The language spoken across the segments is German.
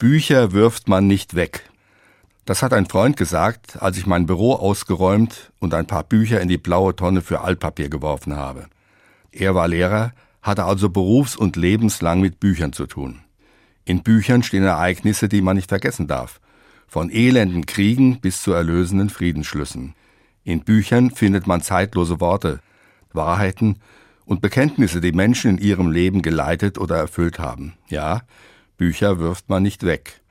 Bücher wirft man nicht weg. Das hat ein Freund gesagt, als ich mein Büro ausgeräumt und ein paar Bücher in die blaue Tonne für Altpapier geworfen habe. Er war Lehrer, hatte also berufs- und lebenslang mit Büchern zu tun. In Büchern stehen Ereignisse, die man nicht vergessen darf. Von elenden Kriegen bis zu erlösenden Friedensschlüssen. In Büchern findet man zeitlose Worte, Wahrheiten und Bekenntnisse, die Menschen in ihrem Leben geleitet oder erfüllt haben. Ja, Bücher wirft man nicht weg.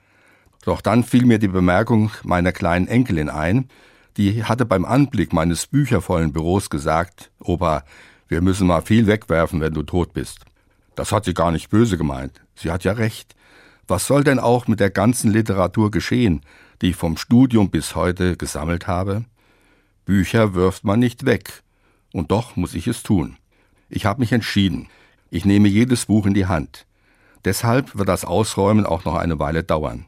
Doch dann fiel mir die Bemerkung meiner kleinen Enkelin ein, die hatte beim Anblick meines büchervollen Büros gesagt, Opa, wir müssen mal viel wegwerfen, wenn du tot bist. Das hat sie gar nicht böse gemeint. Sie hat ja recht. Was soll denn auch mit der ganzen Literatur geschehen, die ich vom Studium bis heute gesammelt habe? Bücher wirft man nicht weg. Und doch muss ich es tun. Ich habe mich entschieden. Ich nehme jedes Buch in die Hand. Deshalb wird das Ausräumen auch noch eine Weile dauern.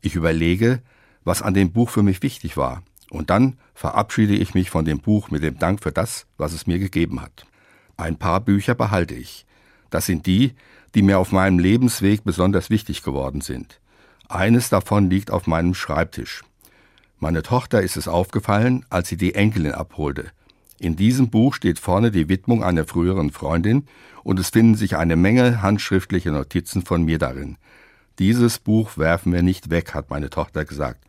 Ich überlege, was an dem Buch für mich wichtig war. Und dann verabschiede ich mich von dem Buch mit dem Dank für das, was es mir gegeben hat. Ein paar Bücher behalte ich. Das sind die, die mir auf meinem Lebensweg besonders wichtig geworden sind. Eines davon liegt auf meinem Schreibtisch. Meine Tochter ist es aufgefallen, als sie die Enkelin abholte. In diesem Buch steht vorne die Widmung einer früheren Freundin und es finden sich eine Menge handschriftliche Notizen von mir darin. Dieses Buch werfen wir nicht weg, hat meine Tochter gesagt.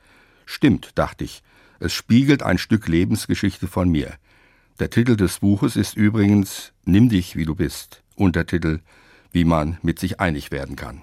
Stimmt, dachte ich. Es spiegelt ein Stück Lebensgeschichte von mir. Der Titel des Buches ist übrigens Nimm dich, wie du bist. Untertitel Wie man mit sich einig werden kann.